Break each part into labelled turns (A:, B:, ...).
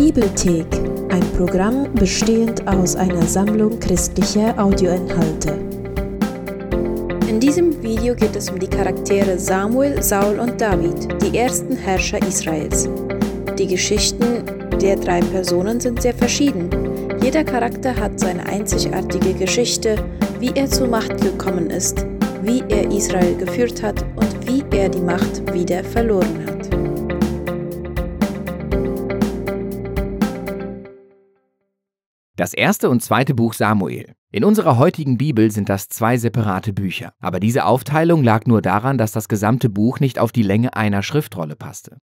A: Bibelthek, ein Programm bestehend aus einer Sammlung christlicher Audioinhalte. In diesem Video geht es um die Charaktere Samuel, Saul und David, die ersten Herrscher Israels. Die Geschichten der drei Personen sind sehr verschieden. Jeder Charakter hat seine einzigartige Geschichte, wie er zur Macht gekommen ist, wie er Israel geführt hat und wie er die Macht wieder verloren hat.
B: Das erste und zweite Buch Samuel. In unserer heutigen Bibel sind das zwei separate Bücher, aber diese Aufteilung lag nur daran, dass das gesamte Buch nicht auf die Länge einer Schriftrolle passte.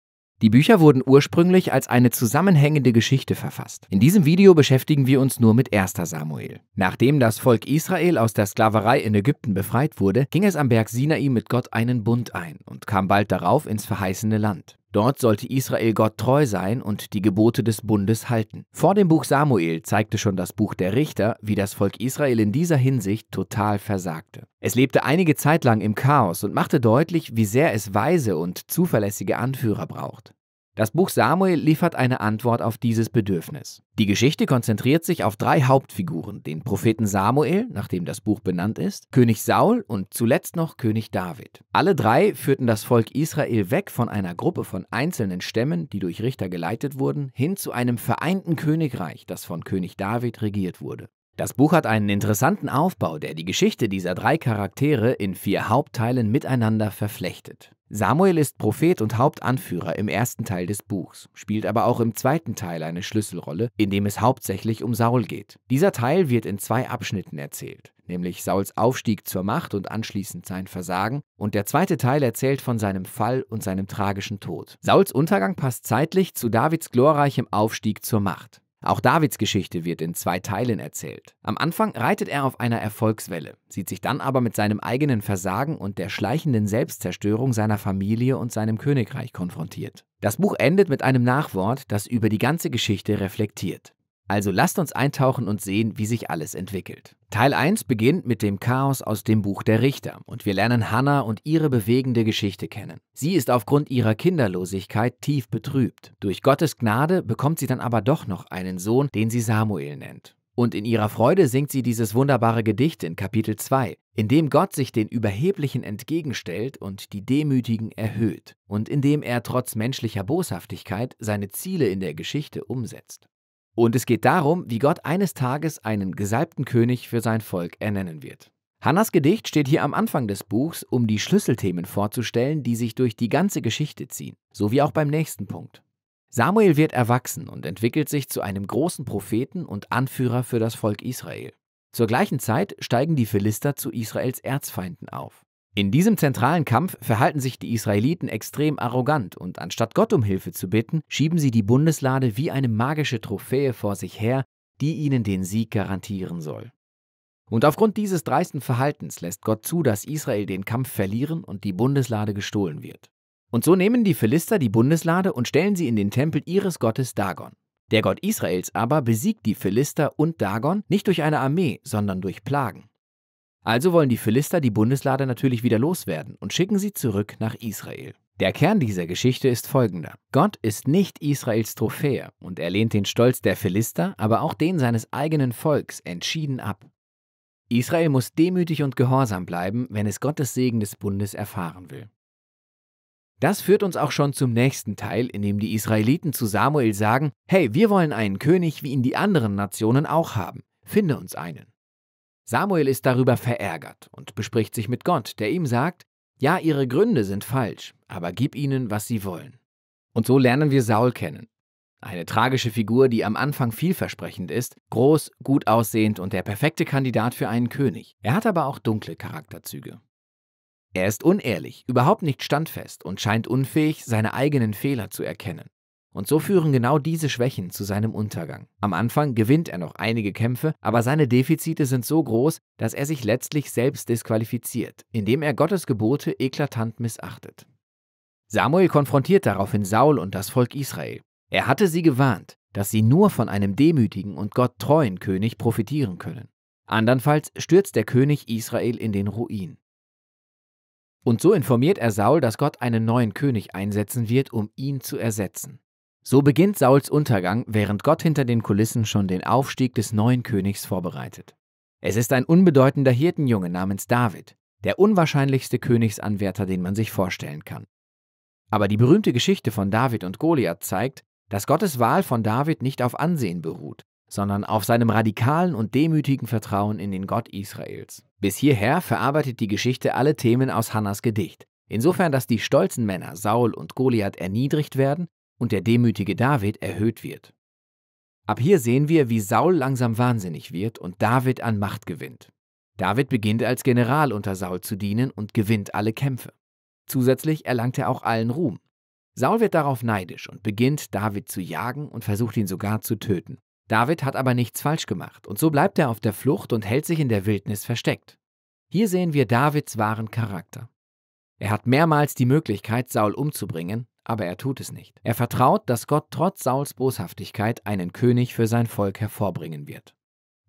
B: Die Bücher wurden ursprünglich als eine zusammenhängende Geschichte verfasst. In diesem Video beschäftigen wir uns nur mit 1. Samuel. Nachdem das Volk Israel aus der Sklaverei in Ägypten befreit wurde, ging es am Berg Sinai mit Gott einen Bund ein und kam bald darauf ins verheißene Land. Dort sollte Israel Gott treu sein und die Gebote des Bundes halten. Vor dem Buch Samuel zeigte schon das Buch der Richter, wie das Volk Israel in dieser Hinsicht total versagte. Es lebte einige Zeit lang im Chaos und machte deutlich, wie sehr es weise und zuverlässige Anführer braucht. Das Buch Samuel liefert eine Antwort auf dieses Bedürfnis. Die Geschichte konzentriert sich auf drei Hauptfiguren, den Propheten Samuel, nach dem das Buch benannt ist, König Saul und zuletzt noch König David. Alle drei führten das Volk Israel weg von einer Gruppe von einzelnen Stämmen, die durch Richter geleitet wurden, hin zu einem vereinten Königreich, das von König David regiert wurde. Das Buch hat einen interessanten Aufbau, der die Geschichte dieser drei Charaktere in vier Hauptteilen miteinander verflechtet. Samuel ist Prophet und Hauptanführer im ersten Teil des Buchs, spielt aber auch im zweiten Teil eine Schlüsselrolle, in dem es hauptsächlich um Saul geht. Dieser Teil wird in zwei Abschnitten erzählt, nämlich Sauls Aufstieg zur Macht und anschließend sein Versagen, und der zweite Teil erzählt von seinem Fall und seinem tragischen Tod. Sauls Untergang passt zeitlich zu Davids glorreichem Aufstieg zur Macht. Auch Davids Geschichte wird in zwei Teilen erzählt. Am Anfang reitet er auf einer Erfolgswelle, sieht sich dann aber mit seinem eigenen Versagen und der schleichenden Selbstzerstörung seiner Familie und seinem Königreich konfrontiert. Das Buch endet mit einem Nachwort, das über die ganze Geschichte reflektiert. Also lasst uns eintauchen und sehen, wie sich alles entwickelt. Teil 1 beginnt mit dem Chaos aus dem Buch der Richter und wir lernen Hannah und ihre bewegende Geschichte kennen. Sie ist aufgrund ihrer Kinderlosigkeit tief betrübt. Durch Gottes Gnade bekommt sie dann aber doch noch einen Sohn, den sie Samuel nennt. Und in ihrer Freude singt sie dieses wunderbare Gedicht in Kapitel 2, in dem Gott sich den Überheblichen entgegenstellt und die Demütigen erhöht und in dem er trotz menschlicher Boshaftigkeit seine Ziele in der Geschichte umsetzt. Und es geht darum, wie Gott eines Tages einen gesalbten König für sein Volk ernennen wird. Hannas Gedicht steht hier am Anfang des Buchs, um die Schlüsselthemen vorzustellen, die sich durch die ganze Geschichte ziehen, so wie auch beim nächsten Punkt. Samuel wird erwachsen und entwickelt sich zu einem großen Propheten und Anführer für das Volk Israel. Zur gleichen Zeit steigen die Philister zu Israels Erzfeinden auf. In diesem zentralen Kampf verhalten sich die Israeliten extrem arrogant und anstatt Gott um Hilfe zu bitten, schieben sie die Bundeslade wie eine magische Trophäe vor sich her, die ihnen den Sieg garantieren soll. Und aufgrund dieses dreisten Verhaltens lässt Gott zu, dass Israel den Kampf verlieren und die Bundeslade gestohlen wird. Und so nehmen die Philister die Bundeslade und stellen sie in den Tempel ihres Gottes Dagon. Der Gott Israels aber besiegt die Philister und Dagon nicht durch eine Armee, sondern durch Plagen. Also wollen die Philister die Bundeslade natürlich wieder loswerden und schicken sie zurück nach Israel. Der Kern dieser Geschichte ist folgender. Gott ist nicht Israels Trophäe und er lehnt den Stolz der Philister, aber auch den seines eigenen Volks entschieden ab. Israel muss demütig und gehorsam bleiben, wenn es Gottes Segen des Bundes erfahren will. Das führt uns auch schon zum nächsten Teil, in dem die Israeliten zu Samuel sagen, hey, wir wollen einen König, wie ihn die anderen Nationen auch haben. Finde uns einen. Samuel ist darüber verärgert und bespricht sich mit Gott, der ihm sagt, ja, ihre Gründe sind falsch, aber gib ihnen, was sie wollen. Und so lernen wir Saul kennen. Eine tragische Figur, die am Anfang vielversprechend ist, groß, gut aussehend und der perfekte Kandidat für einen König. Er hat aber auch dunkle Charakterzüge. Er ist unehrlich, überhaupt nicht standfest und scheint unfähig, seine eigenen Fehler zu erkennen. Und so führen genau diese Schwächen zu seinem Untergang. Am Anfang gewinnt er noch einige Kämpfe, aber seine Defizite sind so groß, dass er sich letztlich selbst disqualifiziert, indem er Gottes Gebote eklatant missachtet. Samuel konfrontiert daraufhin Saul und das Volk Israel. Er hatte sie gewarnt, dass sie nur von einem demütigen und Gott treuen König profitieren können. Andernfalls stürzt der König Israel in den Ruin. Und so informiert er Saul, dass Gott einen neuen König einsetzen wird, um ihn zu ersetzen. So beginnt Sauls Untergang, während Gott hinter den Kulissen schon den Aufstieg des neuen Königs vorbereitet. Es ist ein unbedeutender Hirtenjunge namens David, der unwahrscheinlichste Königsanwärter, den man sich vorstellen kann. Aber die berühmte Geschichte von David und Goliath zeigt, dass Gottes Wahl von David nicht auf Ansehen beruht, sondern auf seinem radikalen und demütigen Vertrauen in den Gott Israels. Bis hierher verarbeitet die Geschichte alle Themen aus Hannas Gedicht, insofern dass die stolzen Männer Saul und Goliath erniedrigt werden und der demütige David erhöht wird. Ab hier sehen wir, wie Saul langsam wahnsinnig wird und David an Macht gewinnt. David beginnt als General unter Saul zu dienen und gewinnt alle Kämpfe. Zusätzlich erlangt er auch allen Ruhm. Saul wird darauf neidisch und beginnt, David zu jagen und versucht ihn sogar zu töten. David hat aber nichts falsch gemacht und so bleibt er auf der Flucht und hält sich in der Wildnis versteckt. Hier sehen wir Davids wahren Charakter. Er hat mehrmals die Möglichkeit, Saul umzubringen, aber er tut es nicht. Er vertraut, dass Gott trotz Sauls Boshaftigkeit einen König für sein Volk hervorbringen wird.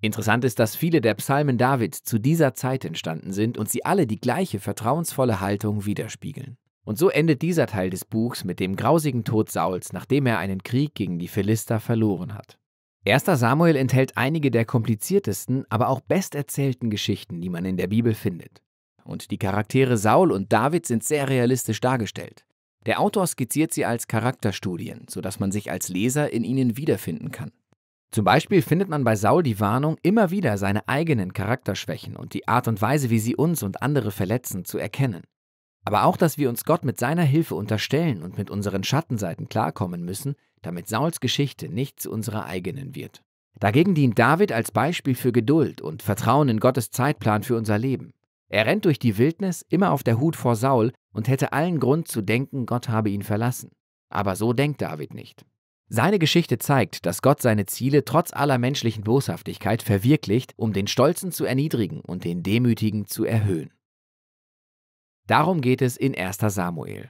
B: Interessant ist, dass viele der Psalmen Davids zu dieser Zeit entstanden sind und sie alle die gleiche vertrauensvolle Haltung widerspiegeln. Und so endet dieser Teil des Buchs mit dem grausigen Tod Sauls, nachdem er einen Krieg gegen die Philister verloren hat. Erster Samuel enthält einige der kompliziertesten, aber auch besterzählten Geschichten, die man in der Bibel findet. Und die Charaktere Saul und David sind sehr realistisch dargestellt. Der Autor skizziert sie als Charakterstudien, sodass man sich als Leser in ihnen wiederfinden kann. Zum Beispiel findet man bei Saul die Warnung, immer wieder seine eigenen Charakterschwächen und die Art und Weise, wie sie uns und andere verletzen, zu erkennen. Aber auch, dass wir uns Gott mit seiner Hilfe unterstellen und mit unseren Schattenseiten klarkommen müssen, damit Sauls Geschichte nicht zu unserer eigenen wird. Dagegen dient David als Beispiel für Geduld und Vertrauen in Gottes Zeitplan für unser Leben. Er rennt durch die Wildnis, immer auf der Hut vor Saul und hätte allen Grund zu denken, Gott habe ihn verlassen. Aber so denkt David nicht. Seine Geschichte zeigt, dass Gott seine Ziele trotz aller menschlichen Boshaftigkeit verwirklicht, um den Stolzen zu erniedrigen und den Demütigen zu erhöhen. Darum geht es in 1 Samuel.